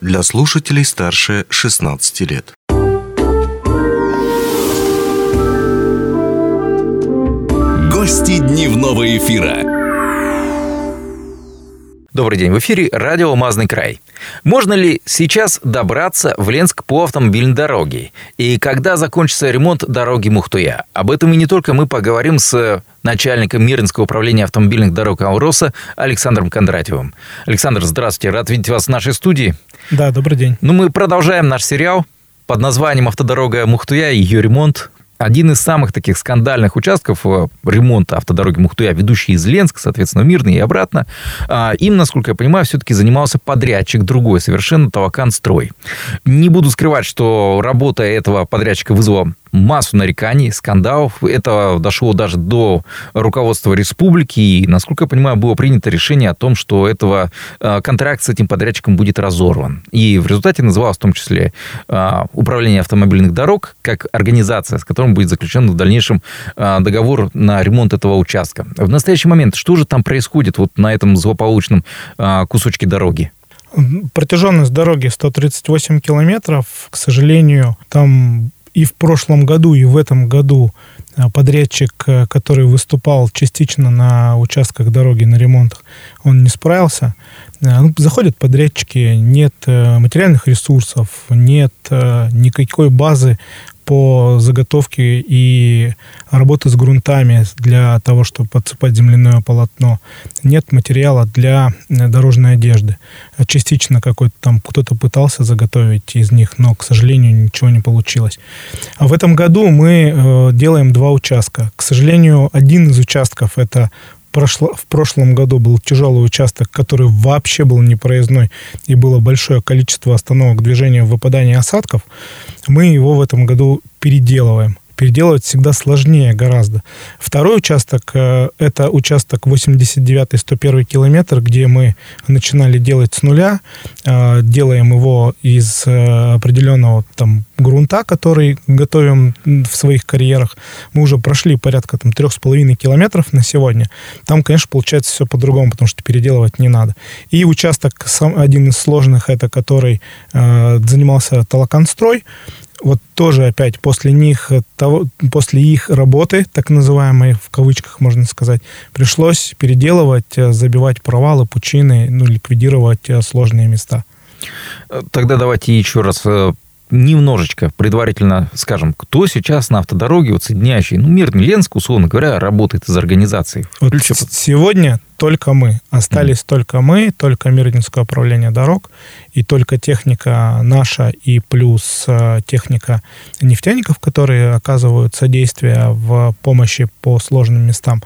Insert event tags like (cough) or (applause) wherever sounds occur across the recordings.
для слушателей старше 16 лет. Гости дневного эфира. Добрый день, в эфире радио «Алмазный край». Можно ли сейчас добраться в Ленск по автомобильной дороге? И когда закончится ремонт дороги Мухтуя? Об этом и не только мы поговорим с начальником Мирнского управления автомобильных дорог Ауроса Александром Кондратьевым. Александр, здравствуйте, рад видеть вас в нашей студии. Да, добрый день. Ну, мы продолжаем наш сериал под названием «Автодорога Мухтуя» и ее ремонт. Один из самых таких скандальных участков э, ремонта автодороги Мухтуя, ведущий из Ленска, соответственно, Мирный и обратно, а, им, насколько я понимаю, все-таки занимался подрядчик другой, совершенно Тавакан Строй. Не буду скрывать, что работа этого подрядчика вызвала массу нареканий, скандалов. Это дошло даже до руководства республики. И, насколько я понимаю, было принято решение о том, что этого э, контракт с этим подрядчиком будет разорван. И в результате называлось в том числе э, Управление автомобильных дорог как организация, с которой будет заключен в дальнейшем э, договор на ремонт этого участка. В настоящий момент что же там происходит вот на этом злополучном кусочке дороги? Протяженность дороги 138 километров. К сожалению, там и в прошлом году, и в этом году а, подрядчик, э, который выступал частично на участках дороги на ремонтах, он не справился. Э, ну, заходят подрядчики, нет э, материальных ресурсов, нет никакой базы по заготовке и работы с грунтами для того, чтобы подсыпать земляное полотно. Нет материала для э, дорожной одежды. Частично какой-то там кто-то пытался заготовить из них, но, к сожалению, ничего не получилось. А в этом году мы э, делаем два участка. К сожалению, один из участков это прошло, в прошлом году был тяжелый участок, который вообще был непроездной, и было большое количество остановок движения в выпадании осадков, мы его в этом году переделываем переделывать всегда сложнее гораздо. Второй участок э, – это участок 89-101 километр, где мы начинали делать с нуля, э, делаем его из э, определенного там грунта, который готовим в своих карьерах. Мы уже прошли порядка там трех с половиной километров на сегодня. Там, конечно, получается все по-другому, потому что переделывать не надо. И участок, один из сложных, это который занимался Толоконстрой, вот тоже опять после них, э, того, после их работы, так называемой, в кавычках можно сказать, пришлось переделывать, э, забивать провалы, пучины, ну, ликвидировать э, сложные места. Тогда давайте еще раз немножечко предварительно скажем, кто сейчас на автодороге, вот соединяющий, ну, Мирный Ленск, условно говоря, работает из организации? Вот сегодня только мы. Остались mm. только мы, только Мирнинское управление дорог, и только техника наша, и плюс э, техника нефтяников, которые оказывают содействие в помощи по сложным местам.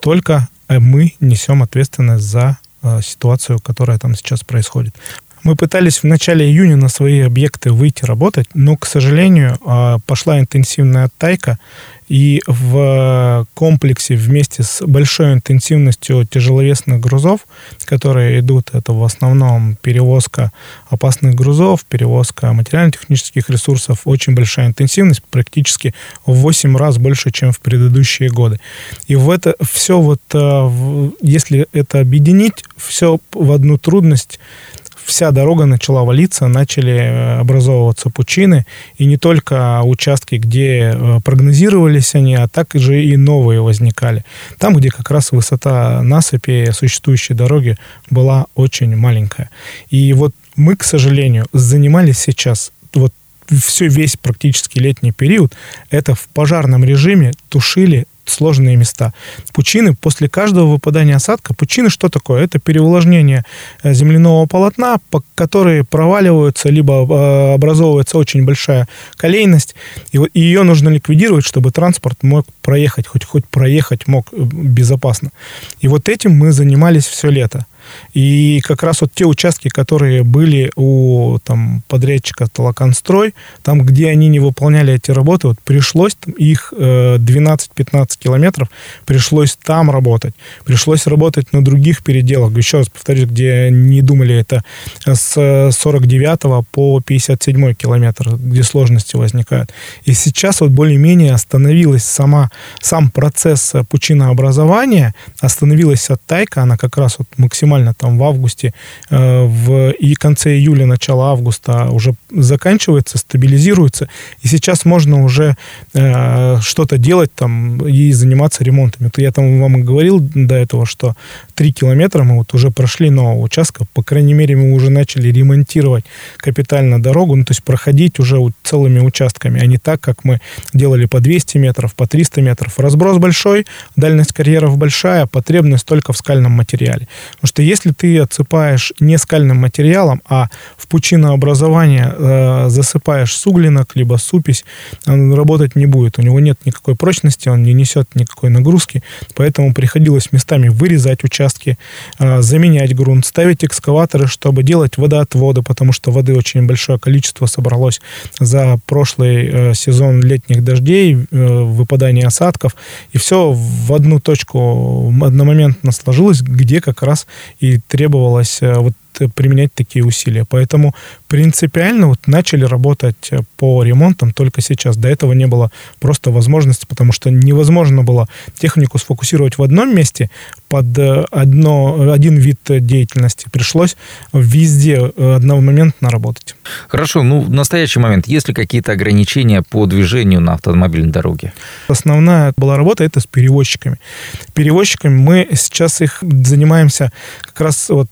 Только э, мы несем ответственность за э, ситуацию, которая там сейчас происходит. Мы пытались в начале июня на свои объекты выйти работать, но, к сожалению, а, пошла интенсивная тайка, и в комплексе вместе с большой интенсивностью тяжеловесных грузов, которые идут, это в основном перевозка опасных грузов, перевозка материально-технических ресурсов, очень большая интенсивность, практически в 8 раз больше, чем в предыдущие годы. И в это все вот, а, если это объединить, все в одну трудность вся дорога начала валиться, начали э, образовываться пучины, и не только участки, где э, прогнозировались они, а также и новые возникали. Там, где как раз высота насыпи существующей дороги была очень маленькая. И вот мы, к сожалению, занимались сейчас вот все весь практически летний период, это в пожарном режиме тушили сложные места. Пучины, после каждого выпадания осадка, пучины что такое? Это переувлажнение э, земляного полотна, по которые проваливаются, либо э, образовывается очень большая колейность, и, ее нужно ликвидировать, чтобы транспорт мог проехать, хоть, хоть проехать мог э, безопасно. И вот этим мы занимались все лето. И как раз вот те участки, которые были у там, подрядчика Толоконстрой, там, где они не выполняли эти работы, вот пришлось их 12-15 э, километров, пришлось там работать. Пришлось работать на других переделах. Еще раз повторюсь, где не думали, это с 49 по 57 километр, где сложности возникают. И сейчас вот более-менее остановилась сама, сам процесс пучинообразования, остановилась оттайка, она как раз вот максимально буквально там в августе, э, в и конце июля, начало августа уже заканчивается, стабилизируется, и сейчас можно уже э, что-то делать там и заниматься ремонтами. Я там вам говорил до этого, что 3 километра мы вот уже прошли нового участка, по крайней мере, мы уже начали ремонтировать капитально дорогу, ну, то есть проходить уже целыми участками, а не так, как мы делали по 200 метров, по 300 метров. Разброс большой, дальность карьеров большая, потребность только в скальном материале. Потому что если ты отсыпаешь не скальным материалом, а в пучинообразование э, засыпаешь суглинок, либо супись, он работать не будет. У него нет никакой прочности, он не несет никакой нагрузки, поэтому приходилось местами вырезать участки, э, заменять грунт, ставить экскаваторы, чтобы делать водоотводы, потому что воды очень большое количество собралось за прошлый э, сезон летних дождей, э, выпадания осадков, и все в одну точку одномоментно сложилось, где как раз и требовалось э, вот применять такие усилия. Поэтому принципиально вот начали работать по ремонтам только сейчас. До этого не было просто возможности, потому что невозможно было технику сфокусировать в одном месте под одно, один вид деятельности. Пришлось везде одномоментно работать. Хорошо, ну в настоящий момент есть ли какие-то ограничения по движению на автомобильной дороге? Основная была работа это с перевозчиками. Перевозчиками мы сейчас их занимаемся как раз вот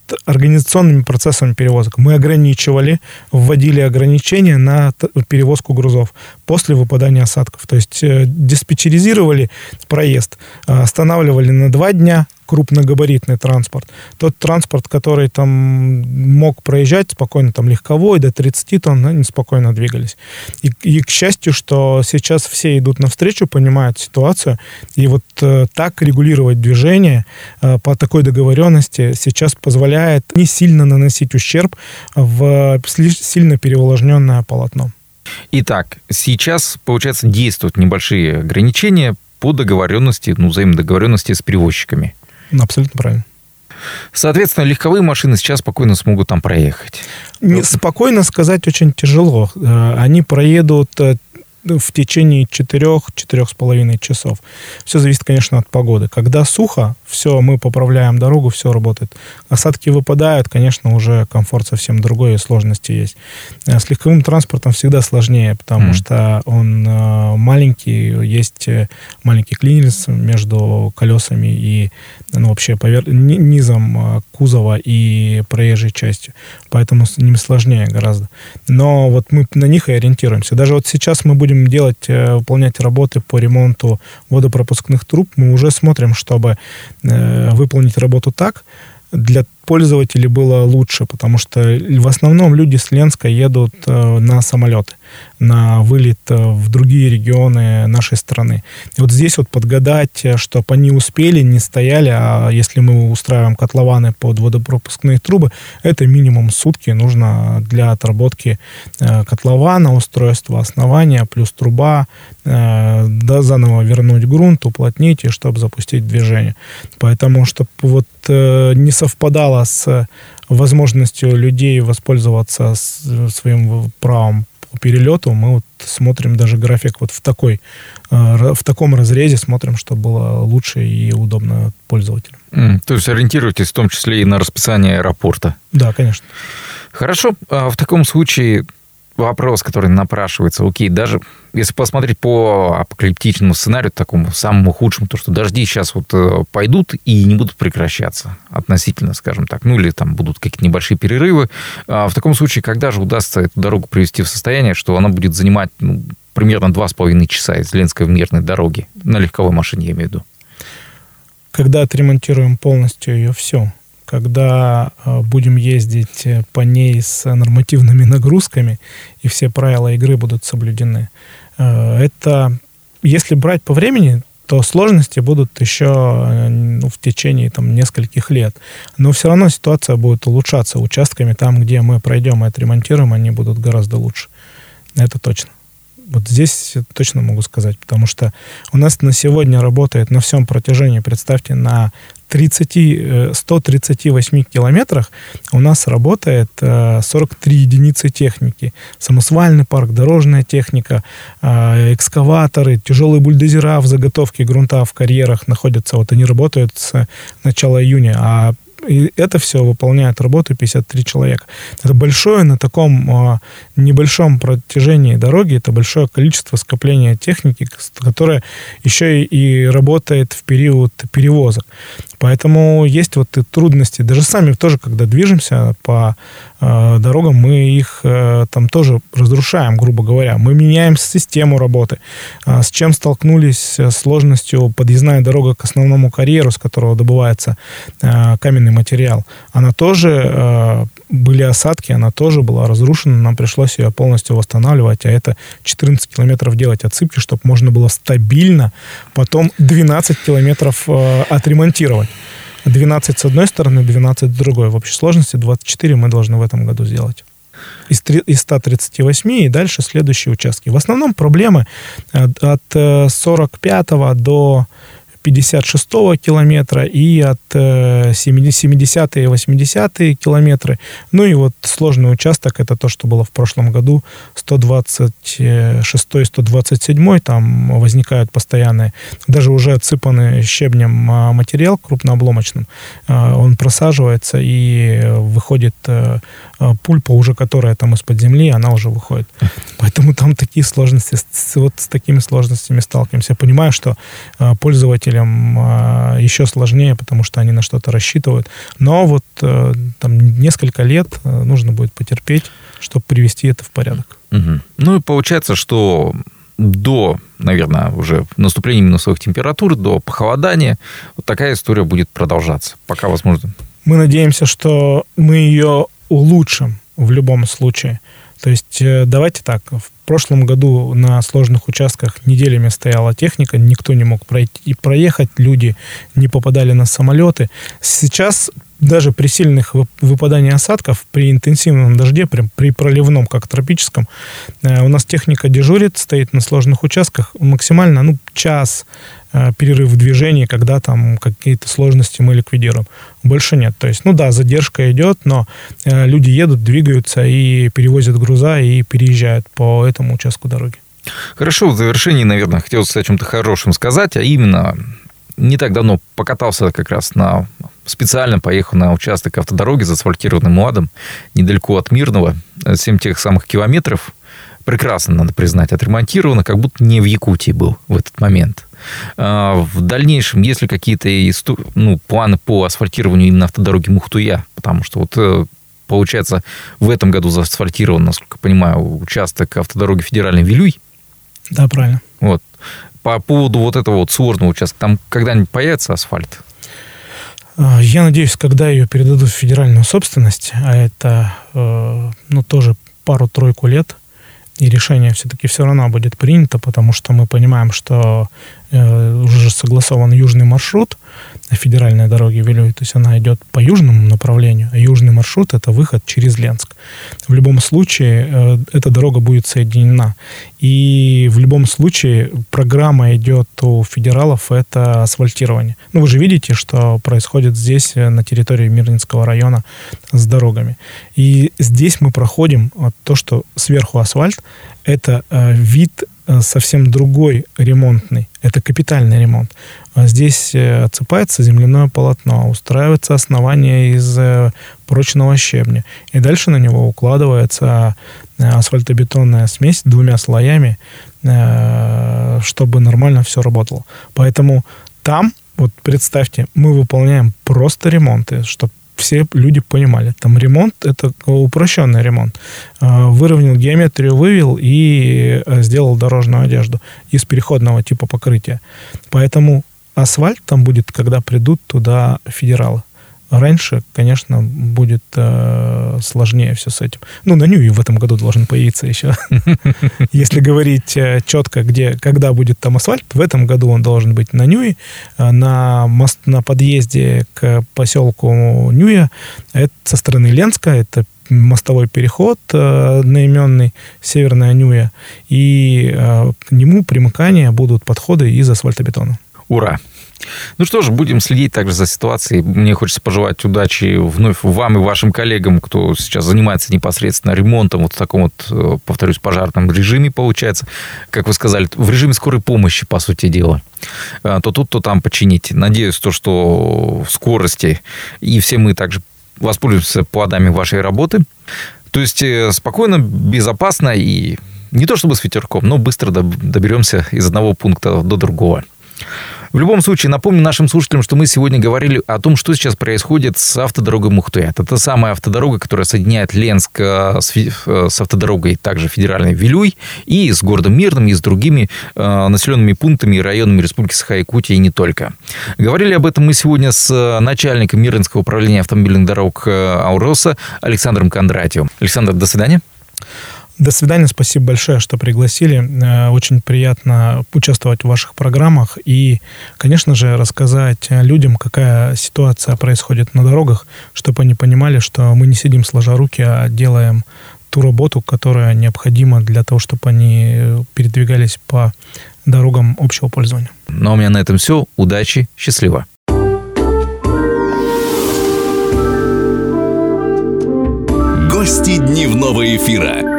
организационными процессами перевозок. Мы ограничивали, вводили ограничения на перевозку грузов после выпадания осадков. То есть э, диспетчеризировали проезд, э, останавливали на два дня, крупногабаритный транспорт. Тот транспорт, который там мог проезжать спокойно, там легковой, до 30 тонн, они спокойно двигались. И, и к счастью, что сейчас все идут навстречу, понимают ситуацию, и вот э, так регулировать движение э, по такой договоренности сейчас позволяет не сильно наносить ущерб в сильно переувлажненное полотно. Итак, сейчас, получается, действуют небольшие ограничения по договоренности, ну, взаимодоговоренности с перевозчиками. Абсолютно правильно. Соответственно, легковые машины сейчас спокойно смогут там проехать. Не, спокойно сказать очень тяжело. Э, они проедут э, в течение 4-4,5 часов. Все зависит, конечно, от погоды. Когда сухо, все, мы поправляем дорогу, все работает. Осадки выпадают, конечно, уже комфорт совсем другой, и сложности есть. Э, с легковым транспортом всегда сложнее, потому mm. что он э, маленький, есть э, маленький клинерс между колесами и ну, вообще повер... низом кузова и проезжей частью. Поэтому с ними сложнее гораздо. Но вот мы на них и ориентируемся. Даже вот сейчас мы будем делать, выполнять работы по ремонту водопропускных труб, мы уже смотрим, чтобы Э, выполнить работу так, для пользователей было лучше, потому что в основном люди с Ленска едут э, на самолеты на вылет э, в другие регионы нашей страны. И вот здесь вот подгадать, э, чтобы они успели, не стояли, а если мы устраиваем котлованы под водопропускные трубы, это минимум сутки нужно для отработки э, котлована, устройства основания, плюс труба, да, заново вернуть грунт, уплотнить, и чтобы запустить движение. Поэтому, чтобы вот не совпадало с возможностью людей воспользоваться своим правом по перелету мы вот смотрим даже график вот в такой, э, в таком разрезе смотрим, чтобы было лучше и удобно пользователю. Mm, то есть ориентируйтесь в том числе и на расписание аэропорта. Да, конечно. Хорошо. А в таком случае вопрос, который напрашивается. Окей, даже если посмотреть по апокалиптичному сценарию, такому самому худшему, то, что дожди сейчас вот э, пойдут и не будут прекращаться относительно, скажем так, ну или там будут какие-то небольшие перерывы. А в таком случае, когда же удастся эту дорогу привести в состояние, что она будет занимать ну, примерно два с половиной часа из Ленской в мирной дороги, на легковой машине, я имею в виду? Когда отремонтируем полностью ее все, когда э, будем ездить э, по ней с нормативными нагрузками, и все правила игры будут соблюдены. Э, это, если брать по времени, то сложности будут еще ну, в течение там, нескольких лет. Но все равно ситуация будет улучшаться. Участками там, где мы пройдем и отремонтируем, они будут гораздо лучше. Это точно. Вот здесь точно могу сказать, потому что у нас на сегодня работает на всем протяжении, представьте, на 30, 138 э, километрах у нас работает 43 э, единицы техники. Самосвальный парк, дорожная техника, э, экскаваторы, тяжелые бульдозера в заготовке грунта в карьерах находятся. Вот они работают с начала июня, а и это все выполняет работу 53 человека. Это большое на таком э, небольшом протяжении дороги, это большое количество скопления техники, которое еще и, работает в период перевозок. Поэтому есть вот и трудности. Даже сами тоже, когда движемся по дорогам, мы их э, там тоже разрушаем, грубо говоря. Мы меняем систему работы. Э, с чем столкнулись с сложностью подъездная дорога к основному карьеру, с которого добывается э, каменный материал. Она тоже э, были осадки, она тоже была разрушена, нам пришлось ее полностью восстанавливать, а это 14 километров делать отсыпки, чтобы можно было стабильно потом 12 километров э, отремонтировать. 12 с одной стороны, 12 с другой. В общей сложности 24 мы должны в этом году сделать. Из, 3, из 138 и дальше следующие участки. В основном проблемы э, от 45 э, до 56-го километра и от 70-е и 80-е километры. Ну и вот сложный участок, это то, что было в прошлом году, 126-127, там возникают постоянные, даже уже отсыпанный щебнем а, материал крупнообломочным, а, он просаживается и выходит а, пульпа уже, которая там из-под земли, она уже выходит. (laughs) Поэтому там такие сложности, вот с такими сложностями сталкиваемся. Я понимаю, что пользователь пользователям а, еще сложнее, потому что они на что-то рассчитывают. Но вот э, там несколько лет э, нужно будет потерпеть, чтобы привести это в порядок. Угу. Ну и получается, что до, наверное, уже наступления минусовых температур, до похолодания, вот такая история будет продолжаться, пока возможно. Мы надеемся, что мы ее улучшим в любом случае. То есть э, давайте так, в прошлом году на сложных участках неделями стояла техника, никто не мог пройти и проехать, люди не попадали на самолеты. Сейчас даже при сильных выпаданиях осадков, при интенсивном дожде, прям при проливном, как тропическом, э, у нас техника дежурит, стоит на сложных участках максимально, ну, час э, перерыв в движении, когда там какие-то сложности мы ликвидируем. Больше нет. То есть, ну да, задержка идет, но э, люди едут, двигаются и перевозят груза и переезжают по этому участку дороги. Хорошо, в завершении, наверное, хотелось о чем-то хорошем сказать, а именно не так давно покатался как раз на специально поехал на участок автодороги заасфальтированным УАДом, недалеко от Мирного, 7 тех самых километров. Прекрасно, надо признать, отремонтировано, как будто не в Якутии был в этот момент. А, в дальнейшем, есть ли какие-то ну, планы по асфальтированию именно автодороги Мухтуя? Потому что вот э, получается, в этом году заасфальтирован, насколько я понимаю, участок автодороги федеральный Вилюй. Да, правильно. Вот. По поводу вот этого вот сложного участка, там когда-нибудь появится асфальт? А, я надеюсь, когда ее передадут в федеральную собственность, а это э, ну, тоже пару-тройку лет, и решение все-таки все равно будет принято, потому что мы понимаем, что уже согласован южный маршрут федеральной дороги Вилюй, то есть она идет по южному направлению, а южный маршрут это выход через Ленск. В любом случае э, эта дорога будет соединена. И в любом случае программа идет у федералов это асфальтирование. Ну вы же видите, что происходит здесь э, на территории Мирнинского района с дорогами. И здесь мы проходим вот, то, что сверху асфальт, это э, вид совсем другой ремонтный. Это капитальный ремонт. А здесь э, отсыпается земляное полотно, устраивается основание из э, прочного щебня. И дальше на него укладывается э, асфальтобетонная смесь двумя слоями, э, чтобы нормально все работало. Поэтому там, вот представьте, мы выполняем просто ремонты, чтобы все люди понимали. Там ремонт — это упрощенный ремонт. А, выровнял геометрию, вывел и э, сделал дорожную одежду из переходного типа покрытия. Поэтому асфальт там будет, когда придут туда федералы. Раньше, конечно, будет э, сложнее все с этим. Ну, на Ньюи в этом году должен появиться еще. (laughs) Если говорить э, четко, где, когда будет там асфальт, в этом году он должен быть на Ньюи, э, на, мост, на подъезде к поселку Ньюя. Это со стороны Ленска, это мостовой переход э, одноименный, Северная Ньюя, и э, к нему примыкания будут подходы из асфальтобетона. Ура! Ну что ж, будем следить также за ситуацией. Мне хочется пожелать удачи вновь вам и вашим коллегам, кто сейчас занимается непосредственно ремонтом вот в таком вот, э, повторюсь, пожарном режиме, получается. Как вы сказали, в режиме скорой помощи, по сути дела. А, то тут, то там починить. Надеюсь, то, что в скорости и все мы также воспользуемся плодами вашей работы. То есть э, спокойно, безопасно и не то чтобы с ветерком, но быстро доберемся из одного пункта до другого. В любом случае, напомню нашим слушателям, что мы сегодня говорили о том, что сейчас происходит с автодорогой Мухтуя. Это та самая автодорога, которая соединяет Ленск э, с, э, с автодорогой также федеральной Вилюй и с городом Мирным, и с другими э, населенными пунктами и районами Республики Саха-Якутия и не только. Говорили об этом мы сегодня с начальником Мирнинского управления автомобильных дорог Ауроса Александром Кондратьевым. Александр, до свидания. До свидания, спасибо большое, что пригласили. Э, очень приятно участвовать в ваших программах и, конечно же, рассказать людям, какая ситуация происходит на дорогах, чтобы они понимали, что мы не сидим сложа руки, а делаем ту работу, которая необходима для того, чтобы они передвигались по дорогам общего пользования. Ну а у меня на этом все. Удачи, счастливо. Гости дневного эфира.